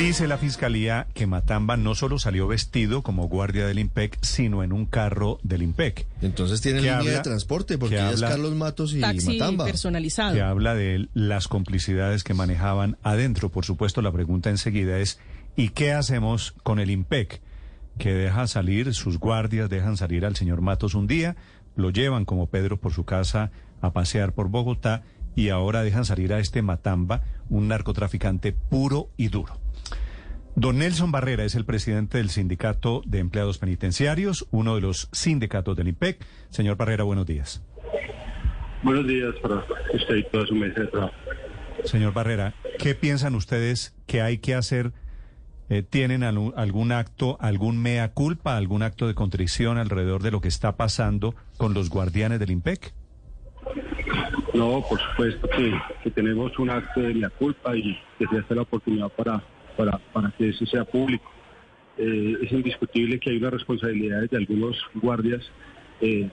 Dice la fiscalía que Matamba no solo salió vestido como guardia del IMPEC, sino en un carro del IMPEC. Entonces tiene línea habla- de transporte, porque que ella es Carlos Matos y Taxi Matamba. personalizado. que habla de las complicidades que manejaban adentro. Por supuesto, la pregunta enseguida es, ¿y qué hacemos con el IMPEC? Que deja salir, sus guardias dejan salir al señor Matos un día, lo llevan como Pedro por su casa a pasear por Bogotá y ahora dejan salir a este Matamba, un narcotraficante puro y duro. Don Nelson Barrera es el presidente del Sindicato de Empleados Penitenciarios, uno de los sindicatos del IMPEC. Señor Barrera, buenos días. Buenos días para usted y toda su mesa de trabajo. Señor Barrera, ¿qué piensan ustedes que hay que hacer? Eh, ¿Tienen alu- algún acto, algún mea culpa, algún acto de contrición alrededor de lo que está pasando con los guardianes del IMPEC? No, por supuesto que, que tenemos un acto de la culpa y que se hace la oportunidad para, para, para que eso sea público. Eh, es indiscutible que hay unas responsabilidades de algunos guardias eh,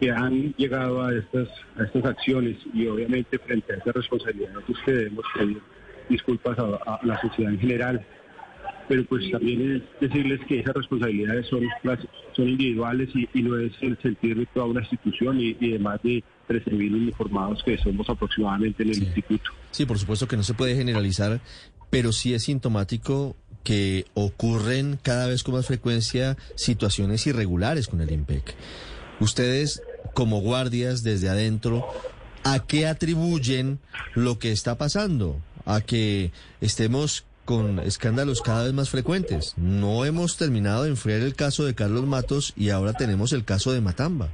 que han llegado a estas, a estas acciones y obviamente frente a esas responsabilidades es que debemos pedir disculpas a la sociedad en general. Pero pues también es decirles que esas responsabilidades son, las- son individuales y, y no es el sentir de toda una institución y, y de más de 13.000 uniformados que somos aproximadamente en el instituto. Sí, por supuesto que no se puede generalizar, pero sí es sintomático que ocurren cada vez con más frecuencia situaciones irregulares con el IMPEC. Ustedes, como guardias desde adentro, ¿a qué atribuyen lo que está pasando? ¿A que estemos con escándalos cada vez más frecuentes? No hemos terminado de enfriar el caso de Carlos Matos y ahora tenemos el caso de Matamba.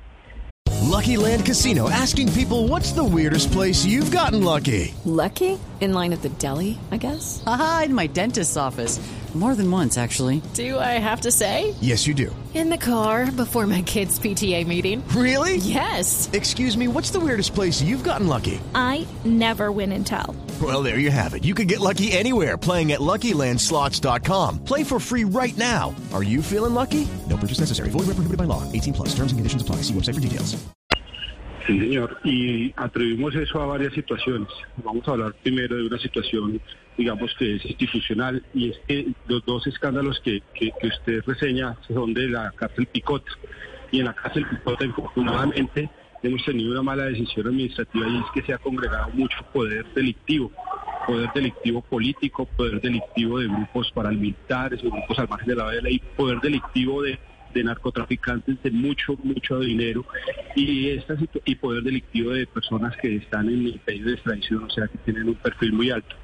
Lucky Land Casino asking people what's the weirdest place you've gotten lucky? Lucky? In line at the deli, I guess? Aha, in my dentist's office. More than once, actually. Do I have to say? Yes, you do. In the car before my kids' PTA meeting. Really? Yes. Excuse me, what's the weirdest place you've gotten lucky? I never win and tell. Well, there you have it. You can get lucky anywhere playing at LuckyLandSlots.com. Play for free right now. Are you feeling lucky? No purchase necessary. Void where prohibited by law. 18 plus. Terms and conditions apply. See website for details. Sí, señor. Y atribuimos eso a varias situaciones. Vamos a hablar primero de una situación, digamos, que es institucional, y es que los dos escándalos que, usted reseña son de la cárcel Picota. Y en la cárcel Picota, infortunadamente, hemos tenido una mala decisión administrativa y es que se ha congregado mucho poder delictivo. Poder delictivo político, poder delictivo de grupos paramilitares, grupos al margen de la ley, poder delictivo de de narcotraficantes de mucho, mucho dinero y, esta y poder delictivo de personas que están en el país de extradición, o sea, que tienen un perfil muy alto.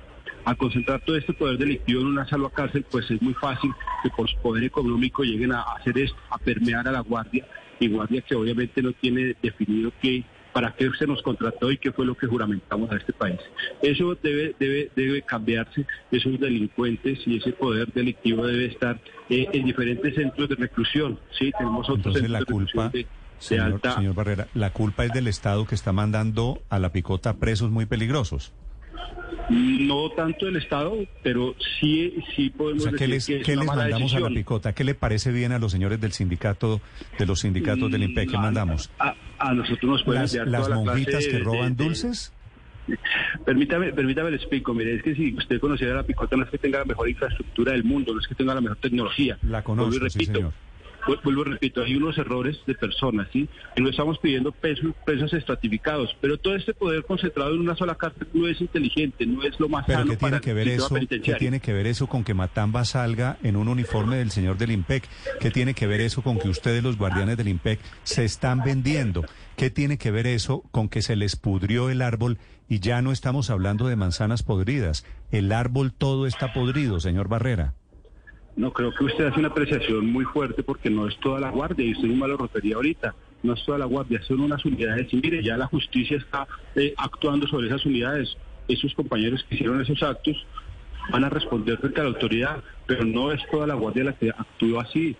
Al concentrar todo este poder delictivo en una sola cárcel, pues es muy fácil que por su poder económico lleguen a hacer esto, a permear a la guardia, y guardia que obviamente no tiene definido qué, para qué se nos contrató y qué fue lo que juramentamos a este país. Eso debe, debe, debe cambiarse, esos delincuentes y ese poder delictivo debe estar eh, en diferentes centros de reclusión. Sí, tenemos otros Entonces centros la de reclusión culpa, de, de señor, alta señor Barrera, la culpa es del Estado que está mandando a la picota presos muy peligrosos. No tanto el Estado, pero sí, sí O podemos sea, ¿qué decir les, que es qué una les mala mandamos a la picota? ¿Qué le parece bien a los señores del sindicato, de los sindicatos del IMPEC? ¿Qué Mm, mandamos? A, a nosotros nos pueden ¿Las, las toda la monjitas que roban de- dulces? Permítame, permítame le explico. Mire, es que si usted conociera la picota, no es que tenga la mejor infraestructura del mundo, no es que tenga la mejor tecnología. La conozco, y sí, repito, señor. Vu- vuelvo y repito, hay unos errores de personas, ¿sí? Y no estamos pidiendo pesos, pesos estratificados, pero todo este poder concentrado en una sola cárcel no es inteligente, no es lo más Pero sano ¿qué para tiene que el ver eso? ¿Qué tiene que ver eso con que Matamba salga en un uniforme del señor del IMPEC? ¿Qué tiene que ver eso con que ustedes, los guardianes del IMPEC, se están vendiendo? ¿Qué tiene que ver eso con que se les pudrió el árbol y ya no estamos hablando de manzanas podridas? El árbol todo está podrido, señor Barrera. No, creo que usted hace una apreciación muy fuerte porque no es toda la guardia, y usted mismo lo refería ahorita, no es toda la guardia, son unas unidades, y mire, ya la justicia está eh, actuando sobre esas unidades. esos compañeros que hicieron esos actos van a responder frente a la autoridad, pero no es toda la guardia la que actúa así,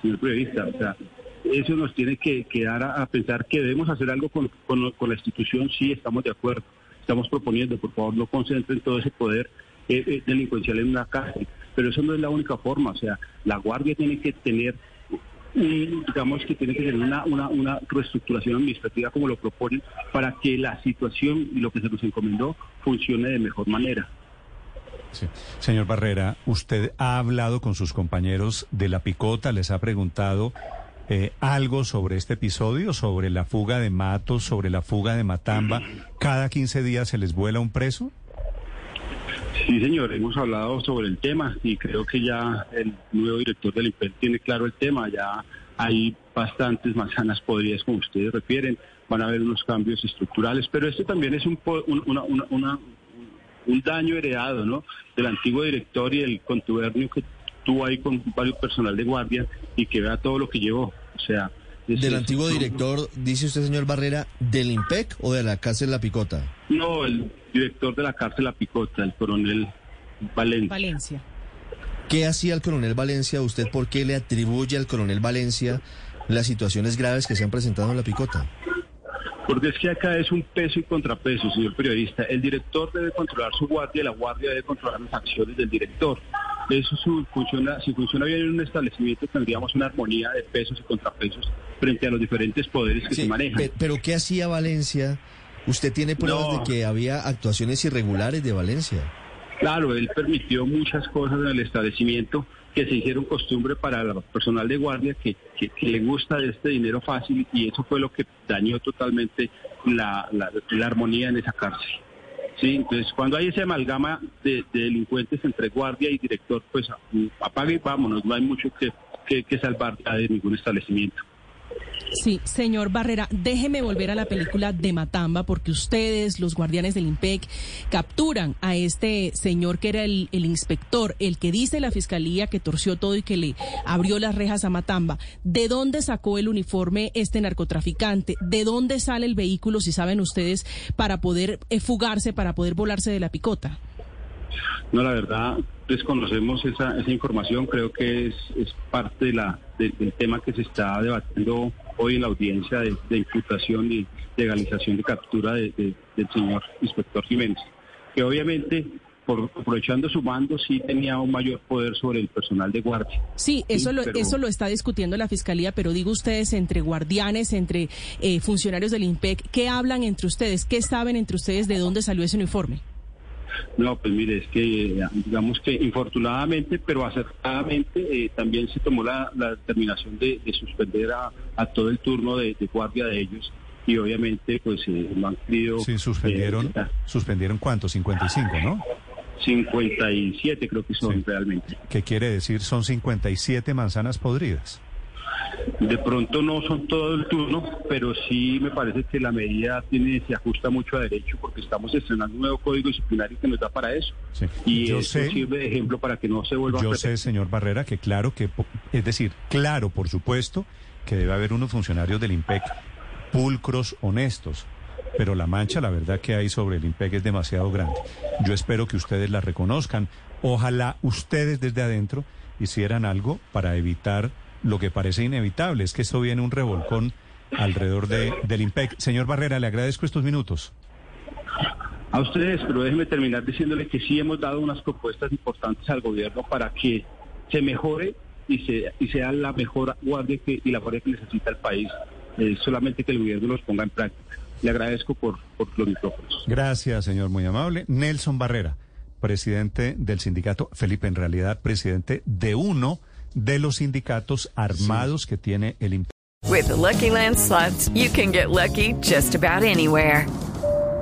señor periodista. O sea, eso nos tiene que, que dar a, pensar que debemos hacer algo con la institución, sí, estamos de acuerdo. Estamos proponiendo, por favor, no concentren todo ese poder eh, eh, delincuencial en una cárcel. Pero eso no es la única forma. O sea, la guardia tiene que tener digamos que tiene que tener una, una, una reestructuración administrativa como lo proponen para que la situación y lo que se nos encomendó funcione de mejor manera. Sí. Señor Barrera, ¿usted ha hablado con sus compañeros de la picota? ¿Les ha preguntado eh, algo sobre este episodio, sobre la fuga de Matos, sobre la fuga de Matamba? ¿Cada 15 días se les vuela un preso? Sí, señor, hemos hablado sobre el tema y creo que ya el nuevo director del IMPER tiene claro el tema. Ya hay bastantes manzanas podridas, como ustedes refieren. Van a haber unos cambios estructurales, pero esto también es un, un- una- una- una- un daño heredado ¿no? del antiguo director y el contubernio que tuvo ahí con varios personal de guardia y que vea todo lo que llevó. O sea, Del antiguo director, dice usted, señor Barrera, del IMPEC o de la cárcel La Picota. No, el director de la cárcel La Picota, el coronel Valencia. Valencia. ¿Qué hacía el coronel Valencia? ¿Usted por qué le atribuye al coronel Valencia las situaciones graves que se han presentado en La Picota? Porque es que acá es un peso y contrapeso, señor periodista. El director debe controlar su guardia y la guardia debe controlar las acciones del director. Eso su- funciona, si funciona bien en un establecimiento tendríamos una armonía de pesos y contrapesos frente a los diferentes poderes que Sí, se manejan. pe- pero ¿qué hacía Valencia? ¿Usted tiene pruebas No. de que había actuaciones irregulares de Valencia? Claro, él permitió muchas cosas en el establecimiento que se hicieron costumbre para el personal de guardia que, que- que le gusta este dinero fácil y eso fue lo que dañó totalmente la, la- la armonía en esa cárcel. Sí, entonces cuando hay ese amalgama de, de delincuentes entre guardia y director, pues apague y vámonos, no hay mucho que, que, que salvar de ningún establecimiento. Sí, señor Barrera, déjeme volver a la película de Matamba porque ustedes, los guardianes del IMPEC, capturan a este señor que era el, el inspector, el que dice la fiscalía que torció todo y que le abrió las rejas a Matamba. ¿De dónde sacó el uniforme este narcotraficante? ¿De dónde sale el vehículo, si saben ustedes, para poder eh, fugarse, para poder volarse de la picota? No, la verdad, desconocemos esa, esa información. Creo que es, es parte de la, de- del tema que se está debatiendo hoy en la audiencia de, de imputación y legalización de captura de- de- del señor inspector Jiménez, que obviamente, por, aprovechando su mando, sí tenía un mayor poder sobre el personal de guardia. Sí, eso, Sí, lo, pero- eso lo está discutiendo la Fiscalía, pero digo ustedes, entre guardianes, entre eh, funcionarios del IMPEC, ¿qué hablan entre ustedes? ¿Qué saben entre ustedes de dónde salió ese uniforme? No, pues mire, es que digamos que infortunadamente, pero acertadamente, eh, también se tomó la, la determinación de, de suspender a, a todo el turno de, de guardia de ellos y obviamente pues eh, no han querido... Sí, suspendieron, eh, suspendieron cuánto, 55, ¿no? 57 creo que son Sí. realmente. ¿Qué quiere decir? Son 57 manzanas podridas. De pronto no son todo el turno, pero sí me parece que la medida tiene se ajusta mucho a derecho porque estamos estrenando un nuevo código disciplinario que nos da para eso. Sí. Y Yo eso sé- sirve de ejemplo para que no se vuelva a Yo sé, señor Barrera, que claro que, es decir, claro, por supuesto, que debe haber unos funcionarios del IMPEC pulcros, honestos, pero la mancha, la verdad que hay sobre el IMPEC es demasiado grande. Yo espero que ustedes la reconozcan. Ojalá ustedes desde adentro hicieran algo para evitar lo que parece inevitable, es que esto viene un revolcón alrededor de, del IMPEC. Señor Barrera, le agradezco estos minutos. A ustedes, pero déjenme terminar diciéndole que sí hemos dado unas propuestas importantes al gobierno para que se mejore y, se, y sea la mejor guardia que, y la guardia que necesita el país. Eh, solamente que el gobierno los ponga en práctica. Le agradezco por, por los micrófonos. Gracias, señor, muy amable. Nelson Barrera, presidente del sindicato, Felipe, en realidad, presidente de uno de los sindicatos armados que tiene el IMPEC. With the Lucky Land slots, you can get lucky just about anywhere.